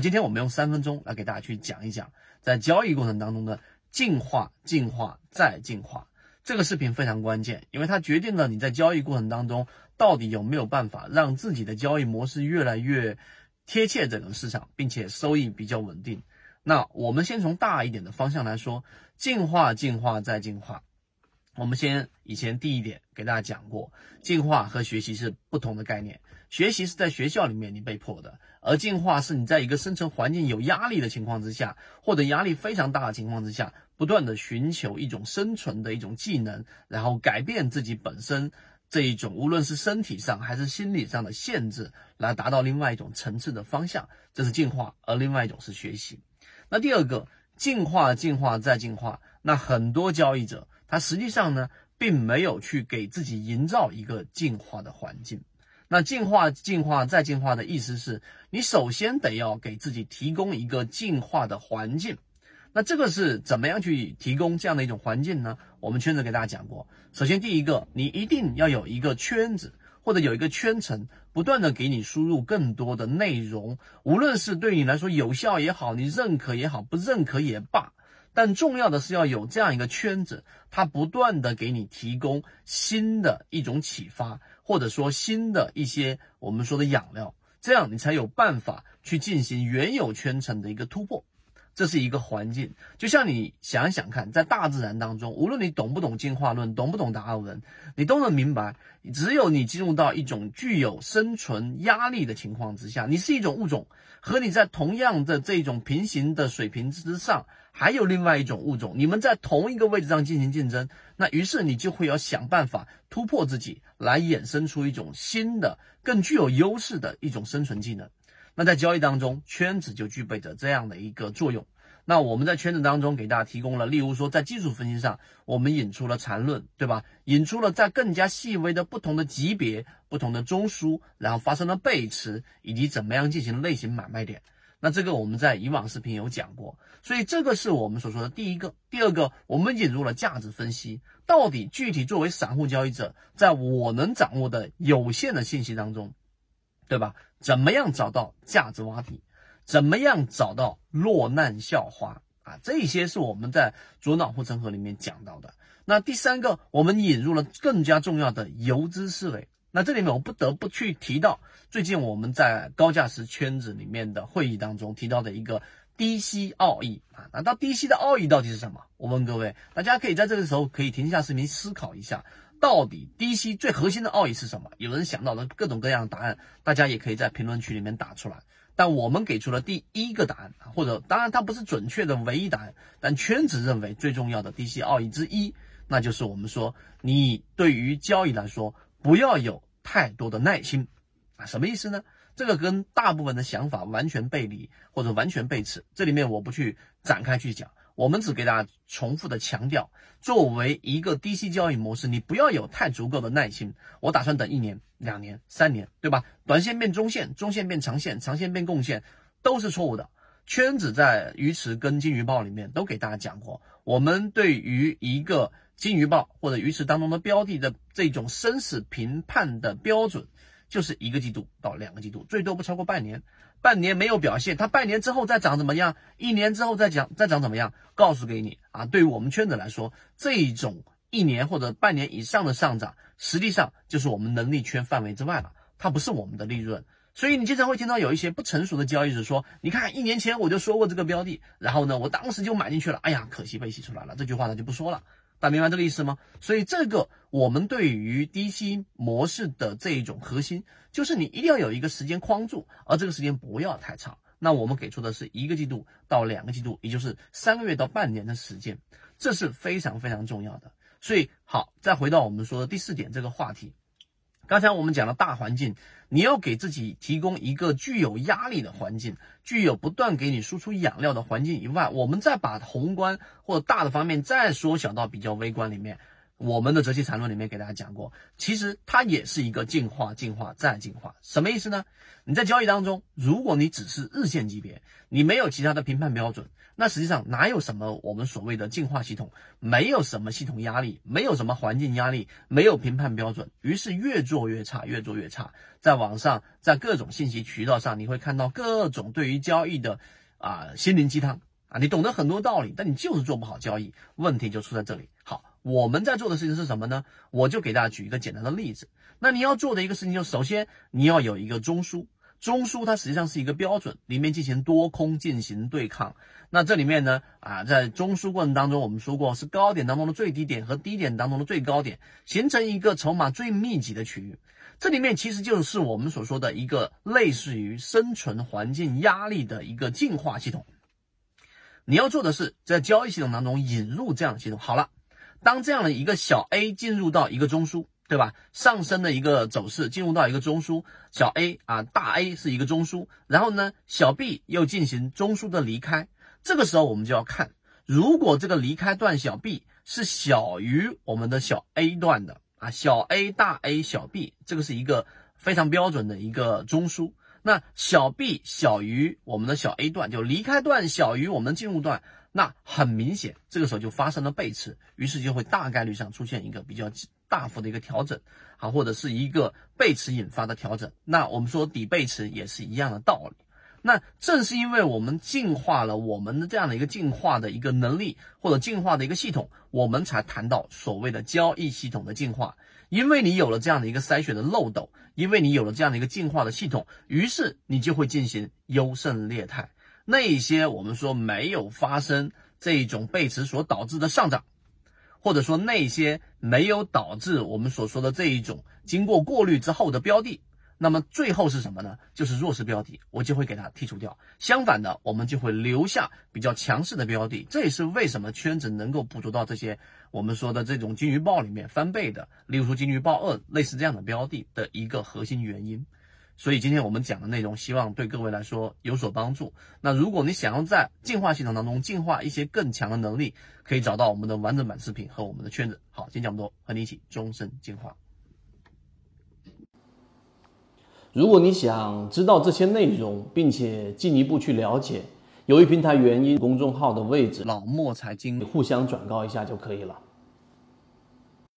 今天我们用三分钟来给大家去讲一讲，在交易过程当中的进化、进化再进化。这个视频非常关键，因为它决定了你在交易过程当中到底有没有办法让自己的交易模式越来越贴切整个市场，并且收益比较稳定。那我们先从大一点的方向来说，进化、进化再进化。我们先以前第一点给大家讲过，进化和学习是不同的概念。学习是在学校里面你被迫的，而进化是你在一个生存环境有压力的情况之下，或者压力非常大的情况之下。不断的寻求一种生存的一种技能，然后改变自己本身这一种无论是身体上还是心理上的限制，来达到另外一种层次的方向，这是进化；而另外一种是学习。那第二个进化、进化再进化，那很多交易者他实际上呢，并没有去给自己营造一个进化的环境。那进化、进化再进化的意思是你首先得要给自己提供一个进化的环境。那这个是怎么样去提供这样的一种环境呢？我们圈子给大家讲过，首先第一个，你一定要有一个圈子或者有一个圈层，不断的给你输入更多的内容，无论是对你来说有效也好，你认可也好，不认可也罢，但重要的是要有这样一个圈子，它不断的给你提供新的一种启发，或者说新的一些我们说的养料，这样你才有办法去进行原有圈层的一个突破。这是一个环境，就像你想想看，在大自然当中，无论你懂不懂进化论，懂不懂达尔文，你都能明白，只有你进入到一种具有生存压力的情况之下，你是一种物种，和你在同样的这种平行的水平之上，还有另外一种物种，你们在同一个位置上进行竞争，那于是你就会要想办法突破自己，来衍生出一种新的、更具有优势的一种生存技能。那在交易当中，圈子就具备着这样的一个作用。那我们在圈子当中给大家提供了，例如说在技术分析上，我们引出了缠论，对吧？引出了在更加细微的不同的级别、不同的中枢，然后发生了背驰，以及怎么样进行类型买卖点。那这个我们在以往视频有讲过，所以这个是我们所说的第一个。第二个，我们引入了价值分析，到底具体作为散户交易者，在我能掌握的有限的信息当中。对吧？怎么样找到价值洼地？怎么样找到落难校花啊？这些是我们在左脑护城河里面讲到的。那第三个，我们引入了更加重要的游资思维。那这里面我不得不去提到，最近我们在高价值圈子里面的会议当中提到的一个低吸奥义啊。那到低吸的奥义到底是什么？我问各位，大家可以在这个时候可以停下视频思考一下。到底低吸最核心的奥义是什么？有人想到了各种各样的答案，大家也可以在评论区里面打出来。但我们给出了第一个答案，或者当然它不是准确的唯一答案，但圈子认为最重要的低吸奥义之一，那就是我们说你对于交易来说不要有太多的耐心啊，什么意思呢？这个跟大部分的想法完全背离或者完全背驰，这里面我不去展开去讲。我们只给大家重复的强调，作为一个低息交易模式，你不要有太足够的耐心。我打算等一年、两年、三年，对吧？短线变中线，中线变长线，长线变贡献，都是错误的。圈子在鱼池跟金鱼报里面都给大家讲过，我们对于一个金鱼报或者鱼池当中的标的的这种生死评判的标准。就是一个季度到两个季度，最多不超过半年。半年没有表现，它半年之后再涨怎么样？一年之后再讲再涨怎么样？告诉给你啊！对于我们圈子来说，这种一年或者半年以上的上涨，实际上就是我们能力圈范围之外了，它不是我们的利润。所以你经常会听到有一些不成熟的交易者说：“你看，一年前我就说过这个标的，然后呢，我当时就买进去了。哎呀，可惜被洗出来了。”这句话呢就不说了。大家明白这个意思吗？所以这个我们对于低息模式的这一种核心，就是你一定要有一个时间框住，而这个时间不要太长。那我们给出的是一个季度到两个季度，也就是三个月到半年的时间，这是非常非常重要的。所以好，再回到我们说的第四点这个话题。刚才我们讲了大环境，你要给自己提供一个具有压力的环境，具有不断给你输出养料的环境以外，我们再把宏观或者大的方面再缩小到比较微观里面，我们的择期缠论里面给大家讲过，其实它也是一个进化、进化再进化。什么意思呢？你在交易当中，如果你只是日线级别，你没有其他的评判标准，那实际上哪有什么我们所谓的进化系统？没有什么系统压力，没有什么环境压力，没有评判标准，于是越做越差，越做越差。在网上，在各种信息渠道上，你会看到各种对于交易的啊心灵鸡汤啊，你懂得很多道理，但你就是做不好交易，问题就出在这里。好。我们在做的事情是什么呢？我就给大家举一个简单的例子。那你要做的一个事情，就首先你要有一个中枢，中枢它实际上是一个标准，里面进行多空进行对抗。那这里面呢，啊，在中枢过程当中，我们说过是高点当中的最低点和低点当中的最高点，形成一个筹码最密集的区域。这里面其实就是我们所说的一个类似于生存环境压力的一个进化系统。你要做的是在交易系统当中引入这样的系统。好了。当这样的一个小 A 进入到一个中枢，对吧？上升的一个走势进入到一个中枢，小 A 啊，大 A 是一个中枢，然后呢，小 B 又进行中枢的离开。这个时候我们就要看，如果这个离开段小 B 是小于我们的小 A 段的啊，小 A 大 A 小 B，这个是一个非常标准的一个中枢。那小 B 小于我们的小 A 段，就离开段小于我们的进入段。那很明显，这个时候就发生了背驰，于是就会大概率上出现一个比较大幅的一个调整，啊，或者是一个背驰引发的调整。那我们说底背驰也是一样的道理。那正是因为我们进化了我们的这样的一个进化的一个能力，或者进化的一个系统，我们才谈到所谓的交易系统的进化。因为你有了这样的一个筛选的漏斗，因为你有了这样的一个进化的系统，于是你就会进行优胜劣汰。那些我们说没有发生这一种背驰所导致的上涨，或者说那些没有导致我们所说的这一种经过过滤之后的标的，那么最后是什么呢？就是弱势标的，我就会给它剔除掉。相反的，我们就会留下比较强势的标的。这也是为什么圈子能够捕捉到这些我们说的这种金鱼报里面翻倍的，例如说金鱼报二类似这样的标的的一个核心原因。所以今天我们讲的内容，希望对各位来说有所帮助。那如果你想要在进化系统当中进化一些更强的能力，可以找到我们的完整版视频和我们的圈子。好，今天讲这么多，和你一起终身进化。如果你想知道这些内容，并且进一步去了解，由于平台原因，公众号的位置老莫财经互相转告一下就可以了。